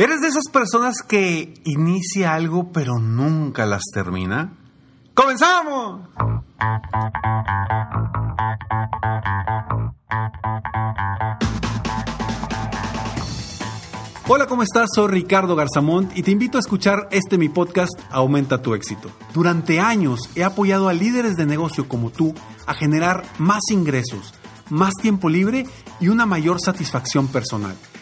¿Eres de esas personas que inicia algo pero nunca las termina? ¡Comenzamos! Hola, ¿cómo estás? Soy Ricardo Garzamont y te invito a escuchar este mi podcast Aumenta tu éxito. Durante años he apoyado a líderes de negocio como tú a generar más ingresos, más tiempo libre y una mayor satisfacción personal.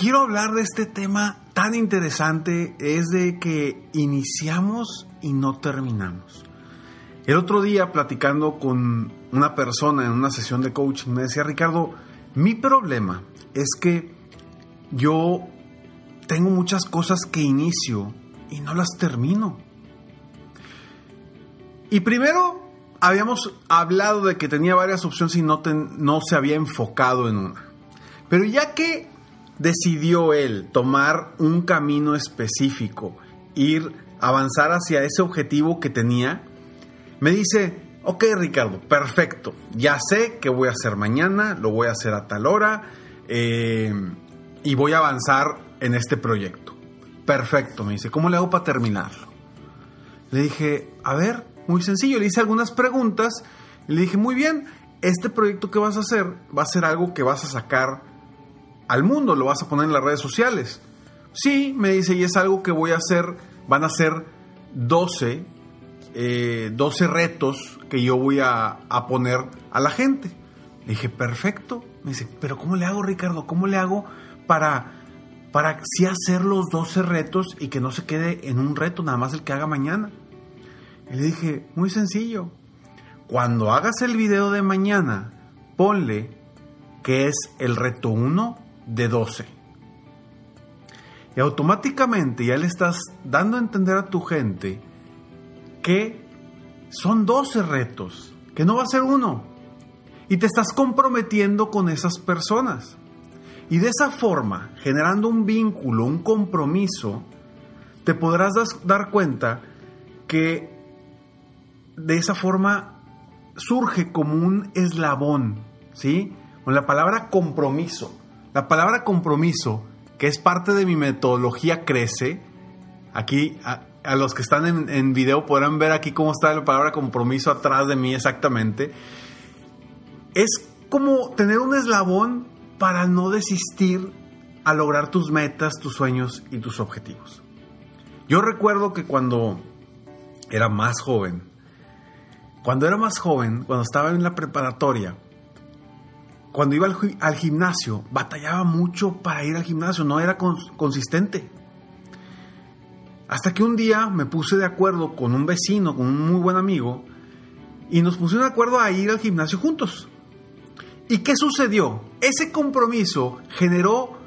quiero hablar de este tema tan interesante, es de que iniciamos y no terminamos. El otro día platicando con una persona en una sesión de coaching me decía, Ricardo, mi problema es que yo tengo muchas cosas que inicio y no las termino. Y primero habíamos hablado de que tenía varias opciones y no, se había enfocado en una. Pero ya que decidió él tomar un camino específico, ir, avanzar hacia ese objetivo que tenía, me dice, ok Ricardo, perfecto, ya sé qué voy a hacer mañana, lo voy a hacer a tal hora eh, y voy a avanzar en este proyecto. Perfecto, me dice, ¿cómo le hago para terminarlo? Le dije, a ver, muy sencillo, le hice algunas preguntas y le dije, muy bien, este proyecto que vas a hacer va a ser algo que vas a sacar al mundo, lo vas a poner en las redes sociales. Sí, me dice, y es algo que voy a hacer, van a ser 12, 12 eh, retos que yo voy a, poner a la gente. Le dije, perfecto. Me dice, pero ¿cómo le hago, Ricardo? ¿Cómo le hago para, para sí hacer los 12 retos y que no se quede en un reto, nada más el que haga mañana? Y le dije, muy sencillo. Cuando hagas el video de mañana, ponle que es el reto 1 de 12. Y automáticamente ya le estás dando a entender a tu gente que son 12 retos, que no va a ser uno. Y te estás comprometiendo con esas personas. Y de esa forma, generando un vínculo, un compromiso, te podrás dar cuenta que de esa forma surge como un eslabón, ¿sí? Con la palabra compromiso. La palabra compromiso, que es parte de mi metodología Crece, aquí a, los que están en, en, video podrán ver aquí cómo está la palabra compromiso atrás de mí exactamente, es como tener un eslabón para no desistir a lograr tus metas, tus sueños y tus objetivos. Yo recuerdo que cuando era más joven, cuando era más joven, cuando estaba en la preparatoria, cuando iba al, gimnasio, batallaba mucho para ir al gimnasio, no era consistente. Hasta que un día me puse de acuerdo con un vecino, con un muy buen amigo, y nos pusimos de acuerdo a ir al gimnasio juntos. ¿Y qué sucedió? Ese compromiso generó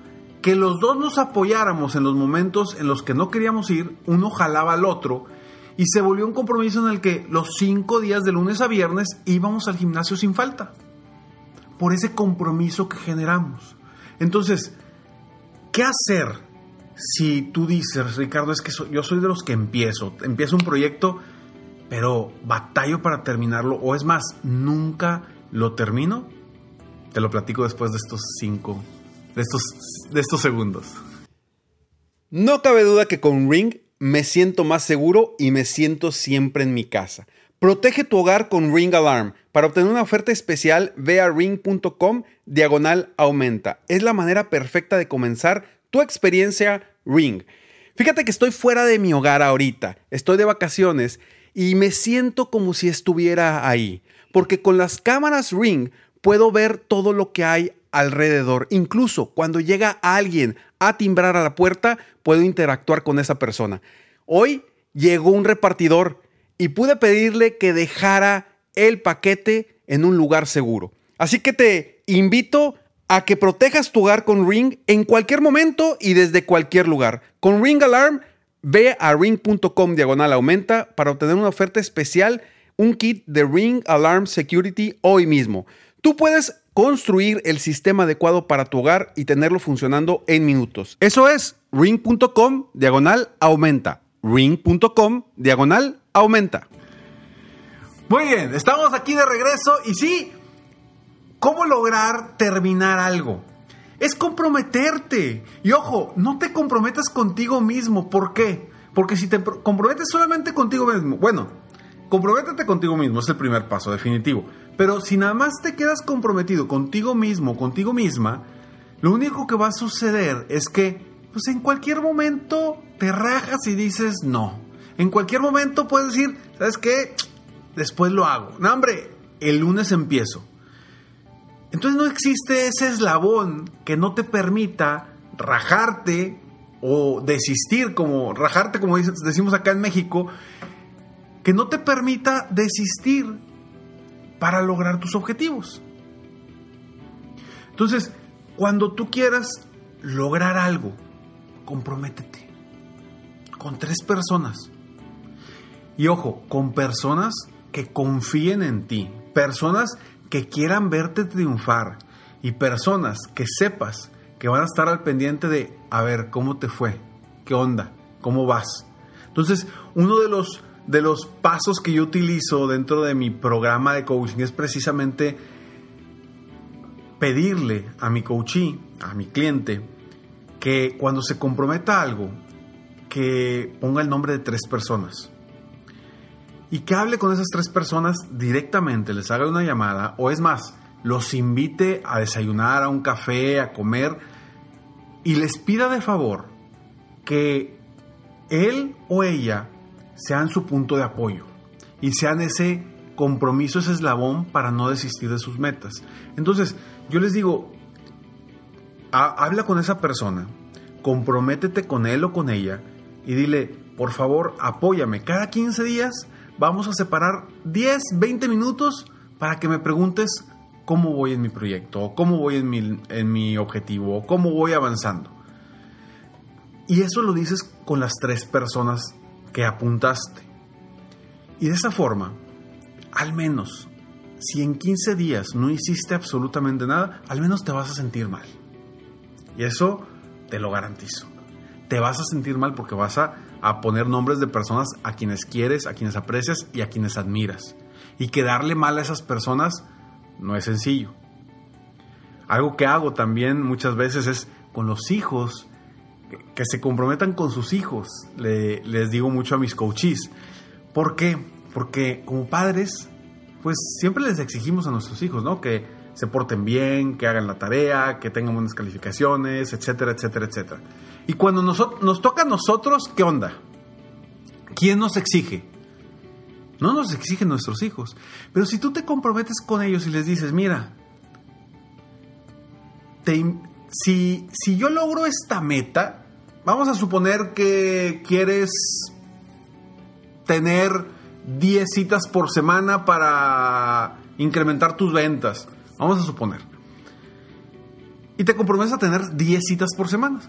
que los dos nos apoyáramos en los momentos en los que no queríamos ir, uno jalaba al otro, y se volvió un compromiso en el que los cinco días de lunes a viernes íbamos al gimnasio sin falta por ese compromiso que generamos. Entonces, ¿qué hacer si tú dices, Ricardo, es que yo soy de los que empiezo, empiezo un proyecto, pero batallo para terminarlo, o es más, nunca lo termino? Te lo platico después de estos cinco, de estos, de estos segundos. No cabe duda que con Ring me siento más seguro y me siento siempre en mi casa. Protege tu hogar con Ring Alarm. Para obtener una oferta especial, ve a ring.com diagonal aumenta. Es la manera perfecta de comenzar tu experiencia Ring. Fíjate que estoy fuera de mi hogar ahorita, estoy de vacaciones y me siento como si estuviera ahí, porque con las cámaras Ring puedo ver todo lo que hay alrededor. Incluso cuando llega alguien a timbrar a la puerta, puedo interactuar con esa persona. Hoy llegó un repartidor y pude pedirle que dejara el paquete en un lugar seguro. Así que te invito a que protejas tu hogar con Ring en cualquier momento y desde cualquier lugar. Con Ring Alarm Ve a ring.com diagonal aumenta para obtener una oferta especial, un kit de Ring Alarm Security hoy mismo. Tú puedes construir el sistema adecuado para tu hogar y tenerlo funcionando en minutos. Eso es ring.com diagonal aumenta. ring.com diagonal aumenta. Muy bien, estamos aquí de regreso y sí, ¿cómo lograr terminar algo? Es comprometerte. Y ojo, no te comprometas contigo mismo. ¿Por qué? Porque si te comprometes solamente contigo mismo, bueno, comprométete contigo mismo, es el primer paso, definitivo. Pero si nada más te quedas comprometido contigo mismo, contigo misma, lo único que va a suceder es que, pues en cualquier momento te rajas y dices no. En cualquier momento puedes decir, ¿sabes qué? Después lo hago. No, hombre, el lunes empiezo. Entonces no existe ese eslabón que no te permita rajarte o desistir, como rajarte, como decimos acá en México, que no te permita desistir para lograr tus objetivos. Entonces, cuando tú quieras lograr algo, comprométete con tres personas. Y ojo, con personas que confíen en ti, personas que quieran verte triunfar y personas que sepas que van a estar al pendiente de, a ver, ¿cómo te fue? ¿Qué onda? ¿Cómo vas? Entonces, uno de los, de los pasos que yo utilizo dentro de mi programa de coaching es precisamente pedirle a mi coachee, a mi cliente, que cuando se comprometa algo, que ponga el nombre de tres personas y que hable con esas tres personas directamente, les haga una llamada o es más, los invite a desayunar, a un café, a comer y les pida de favor que él o ella sean su punto de apoyo y sean ese compromiso, ese eslabón para no desistir de sus metas. Entonces, yo les digo, habla con esa persona, comprométete con él o con ella y dile, por favor, apóyame. Cada 15 días vamos a separar 10, 20 minutos para que me preguntes cómo voy en mi proyecto, o cómo voy en mi, en mi objetivo, o cómo voy avanzando. Y eso lo dices con las tres personas que apuntaste. Y de esa forma, al menos, si en 15 días no hiciste absolutamente nada, al menos te vas a sentir mal. Y eso te lo garantizo. Te vas a sentir mal porque vas a poner nombres de personas a quienes quieres, a quienes aprecias y a quienes admiras. Y que darle mal a esas personas no es sencillo. Algo que hago también muchas veces es con los hijos, que se comprometan con sus hijos. les digo mucho a mis coaches. ¿Por qué? Porque como padres, pues siempre les exigimos a nuestros hijos, ¿no? Que se porten bien, que hagan la tarea, que tengan buenas calificaciones, etcétera, etcétera, etcétera. Y cuando nos, nos toca a nosotros, ¿qué onda? ¿Quién nos exige? No nos exigen nuestros hijos. Pero si tú te comprometes con ellos y les dices, mira, si, si yo logro esta meta, vamos a suponer que quieres tener 10 citas por semana para incrementar tus ventas. Vamos a suponer. Y te comprometes a tener 10 citas por semana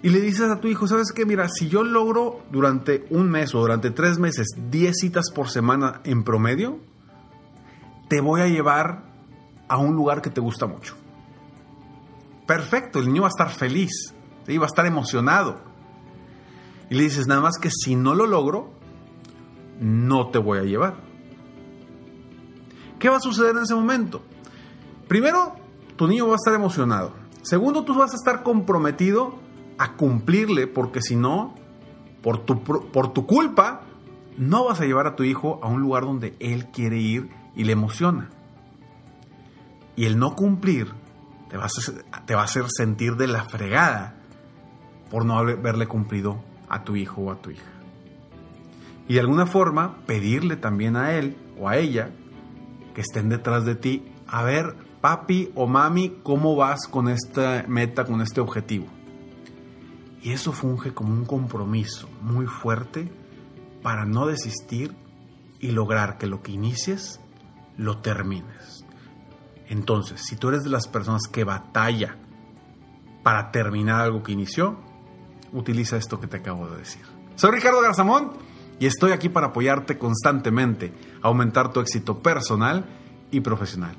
y le dices a tu hijo, ¿sabes qué? Mira, si yo logro durante un mes o durante tres meses 10 citas por semana en promedio, te voy a llevar a un lugar que te gusta mucho. Perfecto, el niño va a estar feliz, va a estar emocionado. Y le dices, nada más que si no lo logro, no te voy a llevar. ¿Qué va a suceder en ese momento? Primero, tu niño va a estar emocionado. Segundo, tú vas a estar comprometido a cumplirle, porque si no, por tu, por tu culpa, no vas a llevar a tu hijo a un lugar donde él quiere ir y le emociona. Y el no cumplir te va, a, te va a hacer sentir de la fregada por no haberle cumplido a tu hijo o a tu hija. Y de alguna forma pedirle también a él o a ella que estén detrás de ti a ver, papi o mami, cómo vas con esta meta, con este objetivo. Y eso funge como un compromiso muy fuerte para no desistir y lograr que lo que inicies lo termines. Entonces, si tú eres de las personas que batalla para terminar algo que inició, utiliza esto que te acabo de decir. Soy Ricardo Garzamón y estoy aquí para apoyarte constantemente, aumentar tu éxito personal y profesional.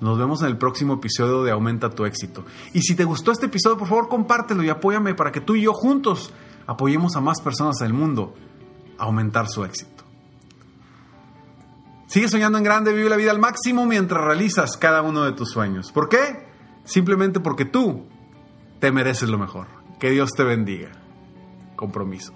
Nos vemos en el próximo episodio de Aumenta tu éxito. Y si te gustó este episodio, por favor compártelo y apóyame para que tú y yo juntos apoyemos a más personas del mundo a aumentar su éxito. Sigue soñando en grande, vive la vida al máximo mientras realizas cada uno de tus sueños. ¿Por qué? Simplemente porque tú te mereces lo mejor. Que Dios te bendiga. Compromiso.